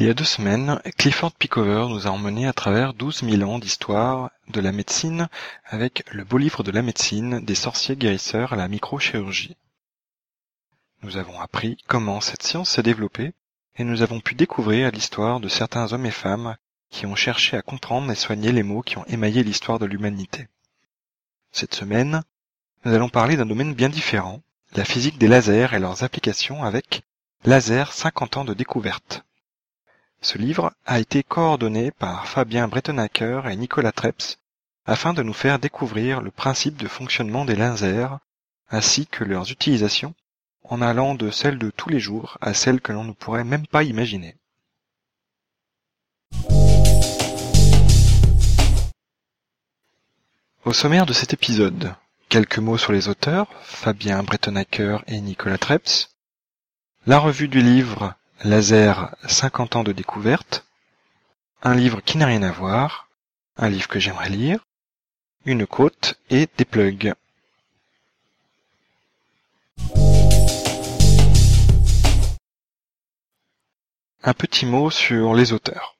Il y a deux semaines, Clifford Pickover nous a emmenés à travers douze mille ans d'histoire de la médecine avec le beau livre de la médecine des sorciers guérisseurs à la microchirurgie. Nous avons appris comment cette science s'est développée et nous avons pu découvrir l'histoire de certains hommes et femmes qui ont cherché à comprendre et soigner les maux qui ont émaillé l'histoire de l'humanité. Cette semaine, nous allons parler d'un domaine bien différent, la physique des lasers et leurs applications avec Laser 50 ans de découverte. Ce livre a été coordonné par Fabien Bretenacker et Nicolas Treps afin de nous faire découvrir le principe de fonctionnement des lasers ainsi que leurs utilisations en allant de celles de tous les jours à celles que l'on ne pourrait même pas imaginer. Au sommaire de cet épisode, quelques mots sur les auteurs, Fabien Bretenacker et Nicolas Treps, la revue du livre Laser 50 ans de découverte, un livre qui n'a rien à voir, un livre que j'aimerais lire, une côte et des plugs. Un petit mot sur les auteurs.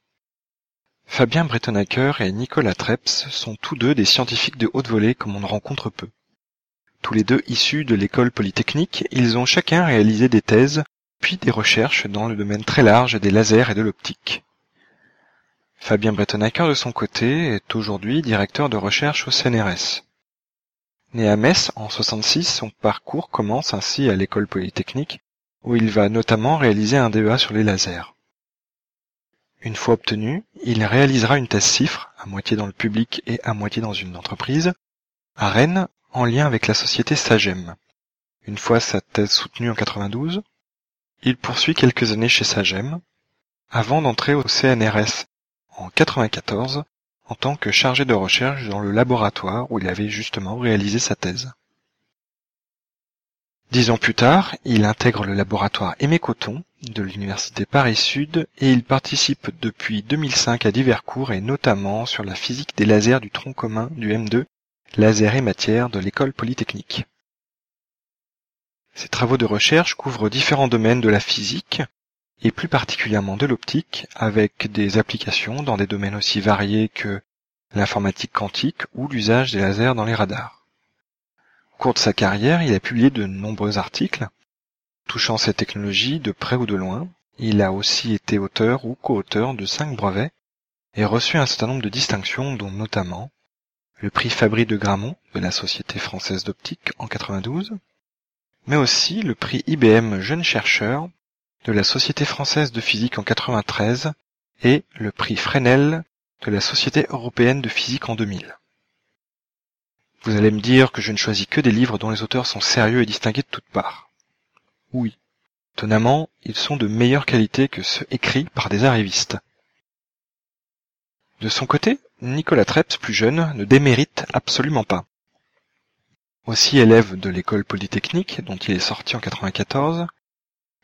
Fabien Bretenacker et Nicolas Treps sont tous deux des scientifiques de haute volée comme on en rencontre peu. Tous les deux issus de l'école polytechnique, ils ont chacun réalisé des thèses puis des recherches dans le domaine très large des lasers et de l'optique. Fabien Bretenacker de son côté est aujourd'hui directeur de recherche au CNRS. Né à Metz en 66, son parcours commence ainsi à l'école polytechnique où il va notamment réaliser un DEA sur les lasers. Une fois obtenu, il réalisera une thèse cifre, à moitié dans le public et à moitié dans une entreprise, à Rennes, en lien avec la société Sagem. Une fois sa thèse soutenue en 92, il poursuit quelques années chez Sagem, avant d'entrer au CNRS en 94 en tant que chargé de recherche dans le laboratoire où il avait justement réalisé sa thèse. Dix ans plus tard, il intègre le laboratoire Aimé Coton de l'université Paris-Sud et il participe depuis 2005 à divers cours et notamment sur la physique des lasers du tronc commun du M2, laser et matière de l'école polytechnique. Ses travaux de recherche couvrent différents domaines de la physique, et plus particulièrement de l'optique, avec des applications dans des domaines aussi variés que l'informatique quantique ou l'usage des lasers dans les radars. Au cours de sa carrière, il a publié de nombreux articles touchant ces technologies de près ou de loin. Il a aussi été auteur ou co-auteur de cinq brevets et reçu un certain nombre de distinctions, dont notamment le prix Fabry de Gramont de la Société française d'optique en 92, mais aussi le prix IBM Jeune chercheur de la Société française de physique en 93 et le prix Fresnel de la Société européenne de physique en 2000. Vous allez me dire que je ne choisis que des livres dont les auteurs sont sérieux et distingués de toutes parts. Oui. Étonnamment, ils sont de meilleure qualité que ceux écrits par des arrivistes. De son côté, Nicolas Treps, plus jeune, ne démérite absolument pas. Aussi élève de l'école polytechnique, dont il est sorti en 94,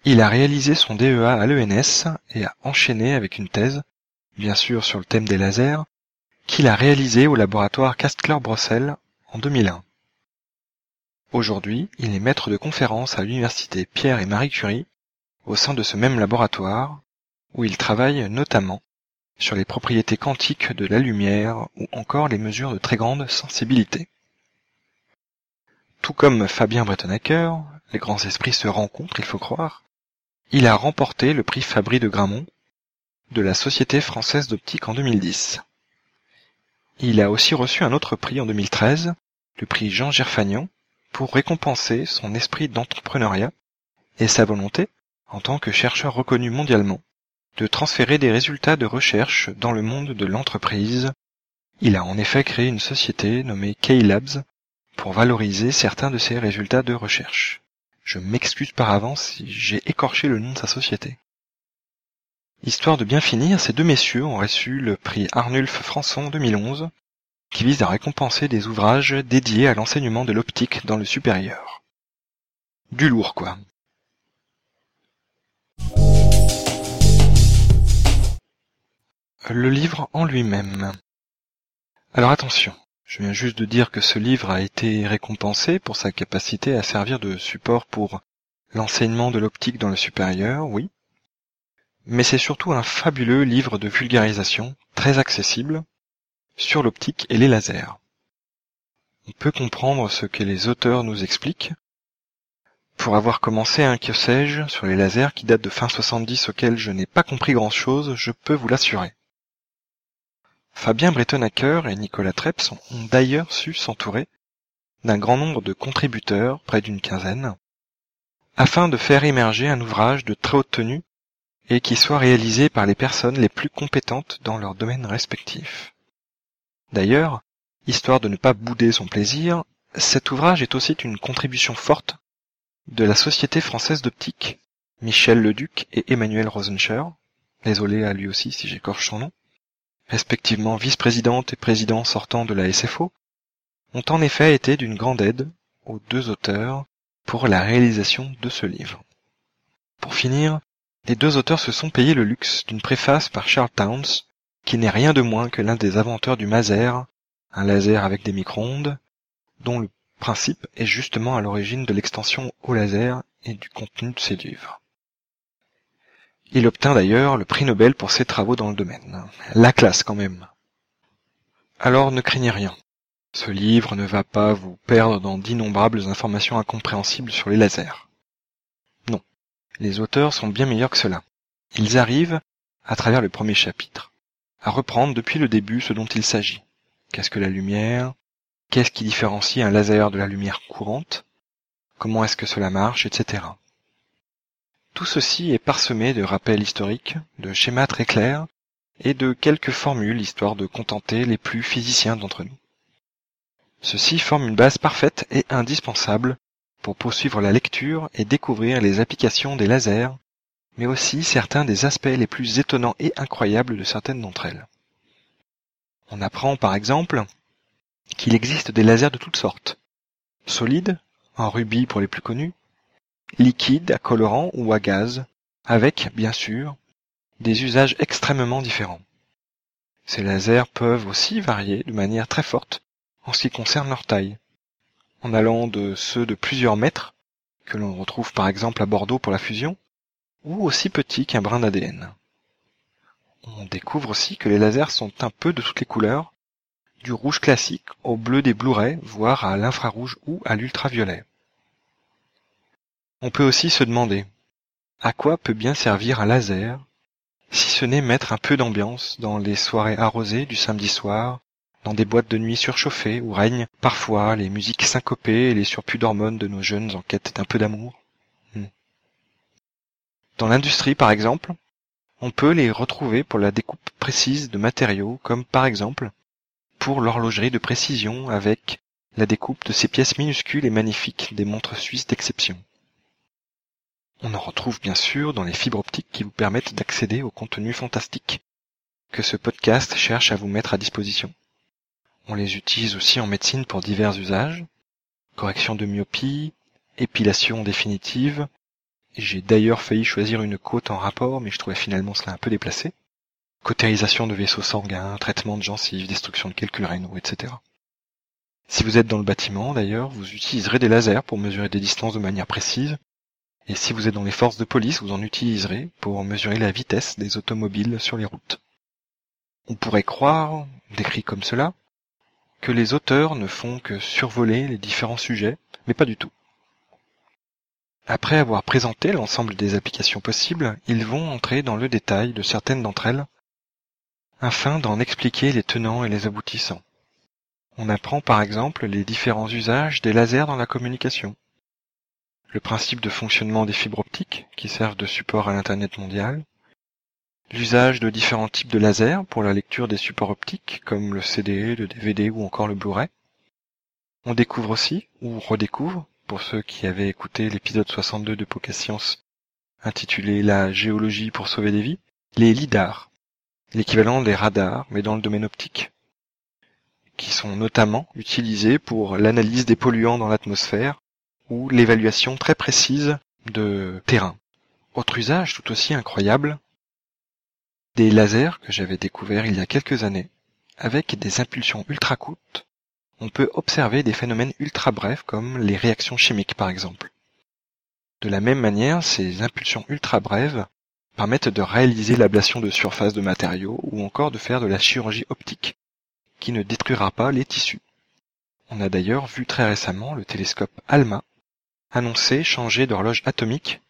il a réalisé son DEA à l'ENS et a enchaîné avec une thèse, bien sûr sur le thème des lasers, qu'il a réalisé au laboratoire Castler-Brossel en 2001. Aujourd'hui, il est maître de conférence à l'université Pierre et Marie Curie, au sein de ce même laboratoire, où il travaille notamment sur les propriétés quantiques de la lumière ou encore les mesures de très grande sensibilité. Tout comme Fabien Bretenacker, les grands esprits se rencontrent, il faut croire, il a remporté le prix Fabry de Gramont de la Société française d'optique en 2010. Il a aussi reçu un autre prix en 2013, le prix Jean Gerfagnon, pour récompenser son esprit d'entrepreneuriat et sa volonté, en tant que chercheur reconnu mondialement, de transférer des résultats de recherche dans le monde de l'entreprise. Il a en effet créé une société nommée K-Labs pour valoriser certains de ses résultats de recherche. Je m'excuse par avance si j'ai écorché le nom de sa société. Histoire de bien finir, ces deux messieurs ont reçu le prix Arnulf Françon 2011, qui vise à récompenser des ouvrages dédiés à l'enseignement de l'optique dans le supérieur. Du lourd, quoi. le livre en lui-même. Alors attention, je viens juste de dire que ce livre a été récompensé pour sa capacité à servir de support pour l'enseignement de l'optique dans le supérieur, oui. Mais c'est surtout un fabuleux livre de vulgarisation, très accessible, sur l'optique et les lasers. On peut comprendre ce que les auteurs nous expliquent. Pour avoir commencé un que sais-je sur les lasers qui date de fin 70 auquel je n'ai pas compris grand chose, je peux vous l'assurer. Fabien Bretonnacker et Nicolas Treps ont d'ailleurs su s'entourer d'un grand nombre de contributeurs, près d'une quinzaine, afin de faire émerger un ouvrage de très haute tenue et qui soit réalisé par les personnes les plus compétentes dans leur domaine respectif. D'ailleurs, histoire de ne pas bouder son plaisir, cet ouvrage est aussi une contribution forte de la Société française d'optique, Michel Leduc et Emmanuel Rosenscher, désolé à lui aussi si j'écorche son nom, respectivement vice-présidente et président sortant de la SFO, ont en effet été d'une grande aide aux deux auteurs pour la réalisation de ce livre. Pour finir, les deux auteurs se sont payés le luxe d'une préface par Charles Towns, qui n'est rien de moins que l'un des inventeurs du maser, un laser avec des micro-ondes, dont le principe est justement à l'origine de l'extension au laser et du contenu de ses livres. Il obtint d'ailleurs le prix Nobel pour ses travaux dans le domaine. La classe quand même. Alors ne craignez rien. Ce livre ne va pas vous perdre dans d'innombrables informations incompréhensibles sur les lasers. Non. Les auteurs sont bien meilleurs que cela. Ils arrivent, à travers le premier chapitre, à reprendre depuis le début ce dont il s'agit. Qu'est-ce que la lumière? Qu'est-ce qui différencie un laser de la lumière courante? Comment est-ce que cela marche, etc. Tout ceci est parsemé de rappels historiques, de schémas très clairs et de quelques formules histoire de contenter les plus physiciens d'entre nous. Ceci forme une base parfaite et indispensable pour poursuivre la lecture et découvrir les applications des lasers, mais aussi certains des aspects les plus étonnants et incroyables de certaines d'entre elles. On apprend par exemple qu'il existe des lasers de toutes sortes. Solides, en rubis pour les plus connus, liquides, à colorant ou à gaz, avec, bien sûr, des usages extrêmement différents. Ces lasers peuvent aussi varier de manière très forte en ce qui concerne leur taille, en allant de ceux de plusieurs mètres, que l'on retrouve par exemple à Bordeaux pour la fusion, ou aussi petits qu'un brin d'ADN. On découvre aussi que les lasers sont un peu de toutes les couleurs, du rouge classique au bleu des Blu-ray, voire à l'infrarouge ou à l'ultraviolet. On peut aussi se demander à quoi peut bien servir un laser si ce n'est mettre un peu d'ambiance dans les soirées arrosées du samedi soir, dans des boîtes de nuit surchauffées où règnent parfois les musiques syncopées et les surplus d'hormones de nos jeunes en quête d'un peu d'amour? Dans l'industrie, par exemple, on peut les retrouver pour la découpe précise de matériaux, comme par exemple pour l'horlogerie de précision avec la découpe de ces pièces minuscules et magnifiques des montres suisses d'exception. On en retrouve bien sûr dans les fibres optiques qui vous permettent d'accéder au contenu fantastique que ce podcast cherche à vous mettre à disposition. On les utilise aussi en médecine pour divers usages, correction de myopie, épilation définitive, j'ai d'ailleurs failli choisir une côte en rapport, mais je trouvais finalement cela un peu déplacé. Cautérisation de vaisseaux sanguins, traitement de gencives, destruction de quelques rénaux, etc. Si vous êtes dans le bâtiment, d'ailleurs, vous utiliserez des lasers pour mesurer des distances de manière précise. Et si vous êtes dans les forces de police, vous en utiliserez pour mesurer la vitesse des automobiles sur les routes. On pourrait croire, décrit comme cela, que les auteurs ne font que survoler les différents sujets, mais pas du tout. Après avoir présenté l'ensemble des applications possibles, ils vont entrer dans le détail de certaines d'entre elles, afin d'en expliquer les tenants et les aboutissants. On apprend par exemple les différents usages des lasers dans la communication, le principe de fonctionnement des fibres optiques qui servent de support à l'Internet mondial, l'usage de différents types de lasers pour la lecture des supports optiques comme le CD, le DVD ou encore le Blu-ray. On découvre aussi, ou redécouvre, pour ceux qui avaient écouté l'épisode 62 de Poké Science intitulé La géologie pour sauver des vies, les LIDAR, l'équivalent des radars mais dans le domaine optique, qui sont notamment utilisés pour l'analyse des polluants dans l'atmosphère ou l'évaluation très précise de terrain. Autre usage tout aussi incroyable, Des lasers que j'avais découverts il y a quelques années, avec des impulsions ultra courtes, on peut observer des phénomènes ultra brefs comme les réactions chimiques par exemple. De la même manière, ces impulsions ultra brèves permettent de réaliser l'ablation de surface de matériaux ou encore de faire de la chirurgie optique, qui ne détruira pas les tissus. On a d'ailleurs vu très récemment le télescope ALMA annoncer changer d'horloge atomique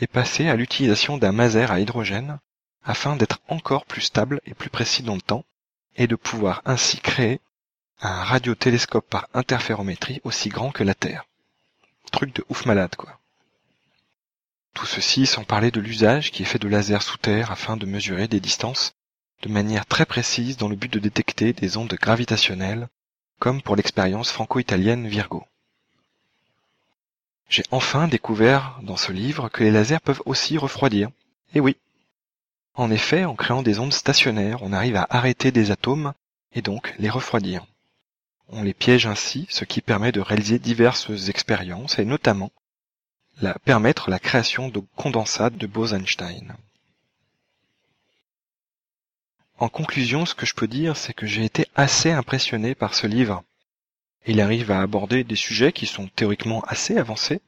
et passer à l'utilisation d'un maser à hydrogène afin d'être encore plus stable et plus précis dans le temps et de pouvoir ainsi créer un radiotélescope par interférométrie aussi grand que la Terre. Truc de ouf malade quoi. Tout ceci sans parler de l'usage qui est fait de lasers sous terre afin de mesurer des distances de manière très précise dans le but de détecter des ondes gravitationnelles, comme pour l'expérience franco-italienne Virgo. J'ai enfin découvert dans ce livre que les lasers peuvent aussi refroidir. Et oui. En effet, en créant des ondes stationnaires, on arrive à arrêter des atomes et donc les refroidir. On les piège ainsi, ce qui permet de réaliser diverses expériences et notamment permettre la création de condensats de Bose-Einstein. En conclusion, ce que je peux dire, c'est que j'ai été assez impressionné par ce livre. Il arrive à aborder des sujets qui sont théoriquement assez avancés,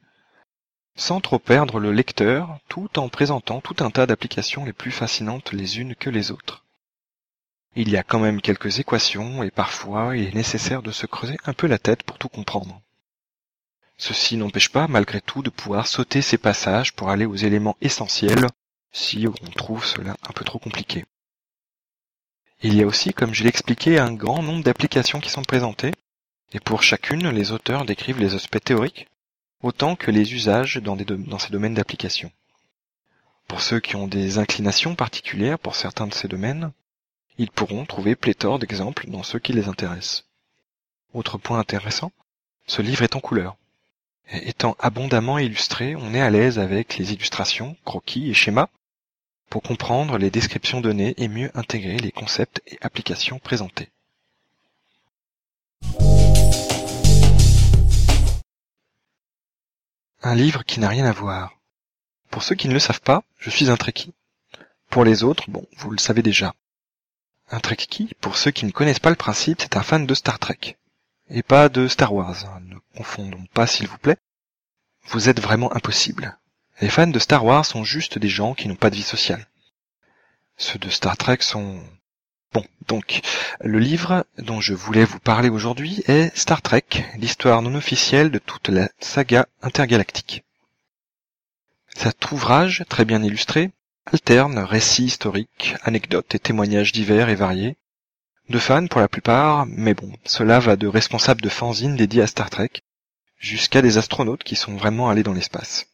sans trop perdre le lecteur, tout en présentant tout un tas d'applications les plus fascinantes les unes que les autres. Il y a quand même quelques équations et parfois il est nécessaire de se creuser un peu la tête pour tout comprendre. Ceci n'empêche pas, malgré tout, de pouvoir sauter ces passages pour aller aux éléments essentiels, si on trouve cela un peu trop compliqué. Il y a aussi, comme je l'ai expliqué, un grand nombre d'applications qui sont présentées, et pour chacune, les auteurs décrivent les aspects théoriques, autant que les usages dans, dans ces domaines d'application. Pour ceux qui ont des inclinations particulières pour certains de ces domaines, ils pourront trouver pléthore d'exemples dans ceux qui les intéressent. Autre point intéressant, ce livre est en couleur. Étant abondamment illustré, on est à l'aise avec les illustrations, croquis et schémas pour comprendre les descriptions données et mieux intégrer les concepts et applications présentés. Un livre qui n'a rien à voir. Pour ceux qui ne le savent pas, je suis un. Pour les autres, bon, vous le savez déjà. Un Trekkie, pour ceux qui ne connaissent pas le principe, c'est un fan de Star Trek et pas de Star Wars. Ne confondons pas, s'il vous plaît. Vous êtes vraiment impossible. Les fans de Star Wars sont juste des gens qui n'ont pas de vie sociale. Ceux de Star Trek sont... Bon, donc, le livre dont je voulais vous parler aujourd'hui est Star Trek, l'histoire non officielle de toute la saga intergalactique. Cet ouvrage, très bien illustré, alterne récits historiques, anecdotes et témoignages divers et variés, de fans pour la plupart, mais bon, cela va de responsables de fanzines dédiés à Star Trek, jusqu'à des astronautes qui sont vraiment allés dans l'espace.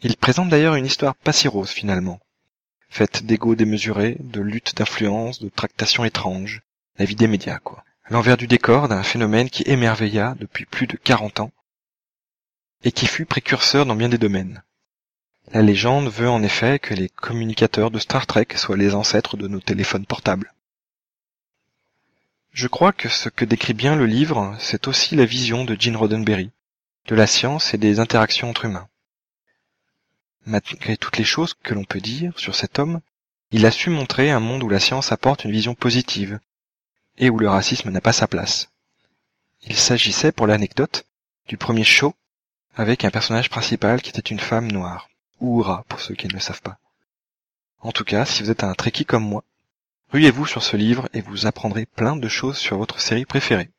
Il présente d'ailleurs une histoire pas si rose finalement, faite d'ego démesurés, de luttes d'influence, de tractations étranges, la vie des médias quoi. L'envers du décor d'un phénomène qui émerveilla depuis plus de 40 ans, et qui fut précurseur dans bien des domaines. La légende veut en effet que les communicateurs de Star Trek soient les ancêtres de nos téléphones portables. Je crois que ce que décrit bien le livre, c'est aussi la vision de Gene Roddenberry, de la science et des interactions entre humains. Malgré toutes les choses que l'on peut dire sur cet homme, il a su montrer un monde où la science apporte une vision positive, et où le racisme n'a pas sa place. Il s'agissait, pour l'anecdote, du premier show avec un personnage principal qui était une femme noire, ou Oura pour ceux qui ne le savent pas. En tout cas, si vous êtes un trekkie comme moi, Ruez-vous sur ce livre et vous apprendrez plein de choses sur votre série préférée.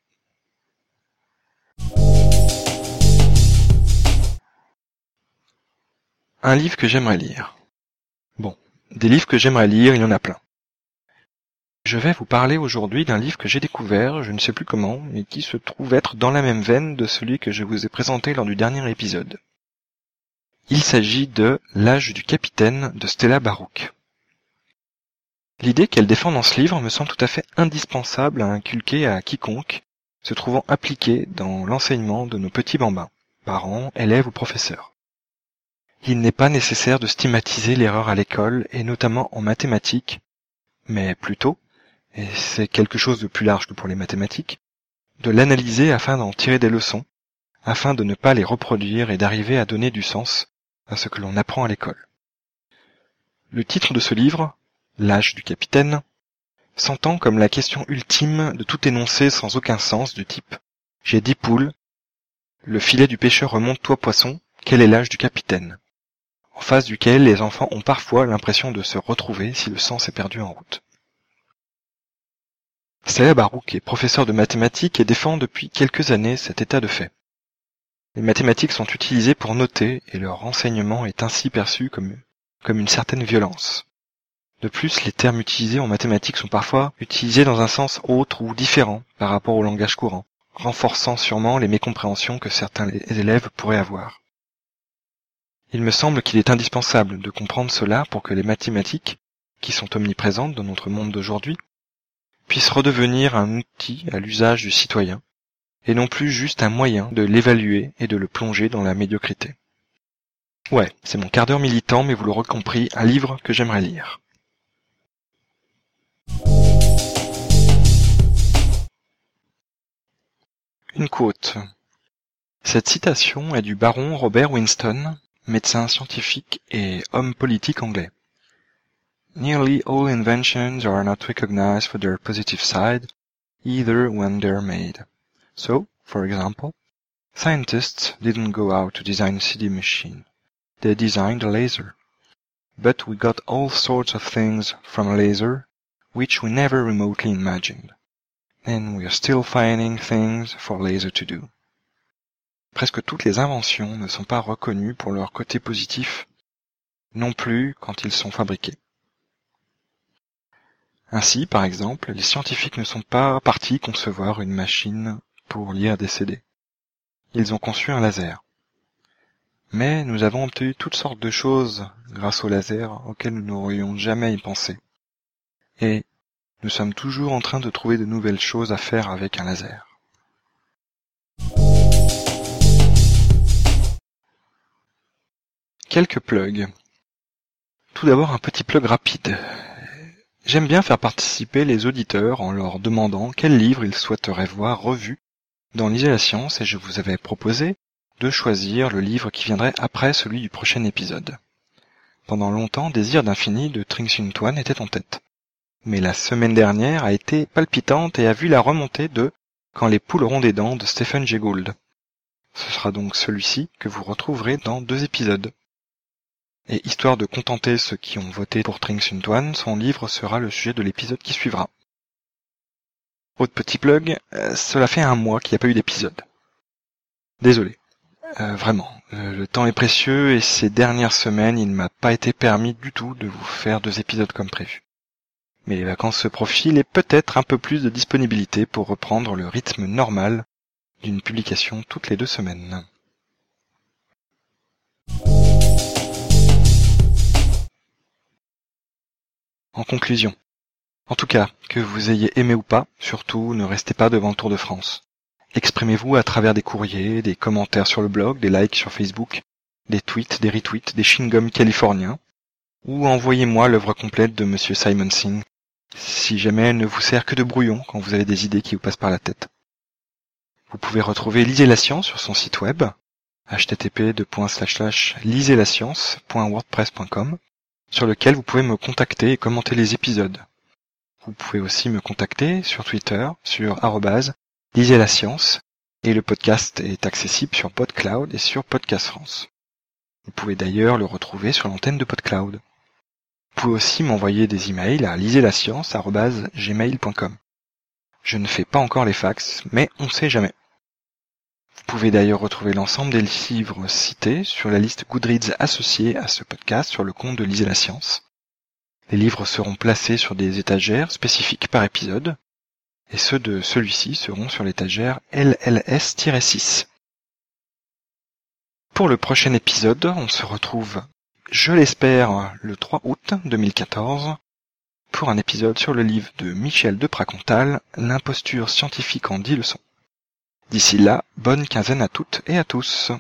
Un livre que j'aimerais lire. Bon, des livres que j'aimerais lire, il y en a plein. Je vais vous parler aujourd'hui d'un livre que j'ai découvert, je ne sais plus comment, mais qui se trouve être dans la même veine de celui que je vous ai présenté lors du dernier épisode. Il s'agit de L'âge du capitaine de Stella Barouk. L'idée qu'elle défend dans ce livre me semble tout à fait indispensable à inculquer à quiconque se trouvant appliqué dans l'enseignement de nos petits bambins, parents, élèves ou professeurs. Il n'est pas nécessaire de stigmatiser l'erreur à l'école et notamment en mathématiques, mais plutôt, et c'est quelque chose de plus large que pour les mathématiques, de l'analyser afin d'en tirer des leçons, afin de ne pas les reproduire et d'arriver à donner du sens à ce que l'on apprend à l'école. Le titre de ce livre, l'âge du capitaine, s'entend comme la question ultime de tout énoncé sans aucun sens du type J'ai dix poules, le filet du pêcheur remonte toi poisson, quel est l'âge du capitaine? En face duquel les enfants ont parfois l'impression de se retrouver si le sens est perdu en route. Salah Barouk est professeur de mathématiques et défend depuis quelques années cet état de fait. Les mathématiques sont utilisées pour noter et leur renseignement est ainsi perçu comme une certaine violence. De plus, les termes utilisés en mathématiques sont parfois utilisés dans un sens autre ou différent par rapport au langage courant, renforçant sûrement les mécompréhensions que certains élèves pourraient avoir. Il me semble qu'il est indispensable de comprendre cela pour que les mathématiques, qui sont omniprésentes dans notre monde d'aujourd'hui, puissent redevenir un outil à l'usage du citoyen, et non plus juste un moyen de l'évaluer et de le plonger dans la médiocrité. Ouais, c'est mon quart d'heure militant, mais vous l'aurez compris, un livre que j'aimerais lire. Une quote. Cette citation est du baron Robert Winston, médecin scientifique et homme politique anglais. Nearly all inventions are not recognized for their positive side, either when they're made. So, for example, scientists didn't go out to design a CD machine. They designed a laser. But we got all sorts of things from a laser which we never remotely imagined. And we are still finding things for laser to do. Presque toutes les inventions ne sont pas reconnues pour leur côté positif, non plus quand ils sont fabriqués. Ainsi, par exemple, les scientifiques ne sont pas partis concevoir une machine pour lire des CD. Ils ont conçu un laser. Mais nous avons obtenu toutes sortes de choses grâce au laser auxquelles nous n'aurions jamais pensé. Et nous sommes toujours en train de trouver de nouvelles choses à faire avec un laser. Quelques plugs. Tout d'abord un petit plug rapide. J'aime bien faire participer les auditeurs en leur demandant quel livre ils souhaiteraient voir revu dans l'Isée la science et je vous avais proposé de choisir le livre qui viendrait après celui du prochain épisode. Pendant longtemps, Désir d'infini de Tring Tuan était en tête. Mais la semaine dernière a été palpitante et a vu la remontée de Quand les poules auront des dents de Stephen Jay Gould. Ce sera donc celui-ci que vous retrouverez dans deux épisodes. Et histoire de contenter ceux qui ont voté pour Tring Sun son livre sera le sujet de l'épisode qui suivra. Autre petit plug, euh, cela fait un mois qu'il n'y a pas eu d'épisode. Désolé. Euh, vraiment, euh, le temps est précieux et ces dernières semaines, il ne m'a pas été permis du tout de vous faire deux épisodes comme prévu. Mais les vacances se profilent et peut-être un peu plus de disponibilité pour reprendre le rythme normal d'une publication toutes les deux semaines. En conclusion. En tout cas, que vous ayez aimé ou pas, surtout ne restez pas devant le Tour de France. Exprimez-vous à travers des courriers, des commentaires sur le blog, des likes sur Facebook, des tweets, des retweets, des chewing-gums californiens, ou envoyez-moi l'œuvre complète de Monsieur Simon Singh, si jamais elle ne vous sert que de brouillon quand vous avez des idées qui vous passent par la tête. Vous pouvez retrouver Lisez la science sur son site web, http://liselascience.wordpress.com sur lequel vous pouvez me contacter et commenter les épisodes. Vous pouvez aussi me contacter sur Twitter, sur lisez la science, et le podcast est accessible sur PodCloud et sur Podcast France. Vous pouvez d'ailleurs le retrouver sur l'antenne de PodCloud. Vous pouvez aussi m'envoyer des emails à liselascience.gmail.com. Je ne fais pas encore les fax, mais on sait jamais. Vous pouvez d'ailleurs retrouver l'ensemble des livres cités sur la liste Goodreads associée à ce podcast sur le compte de Lisez la Science. Les livres seront placés sur des étagères spécifiques par épisode, et ceux de celui-ci seront sur l'étagère LLS-6. Pour le prochain épisode, on se retrouve, je l'espère, le 3 août 2014, pour un épisode sur le livre de Michel de Pracontal, L'imposture scientifique en 10 leçons. D'ici là, bonne quinzaine à toutes et à tous.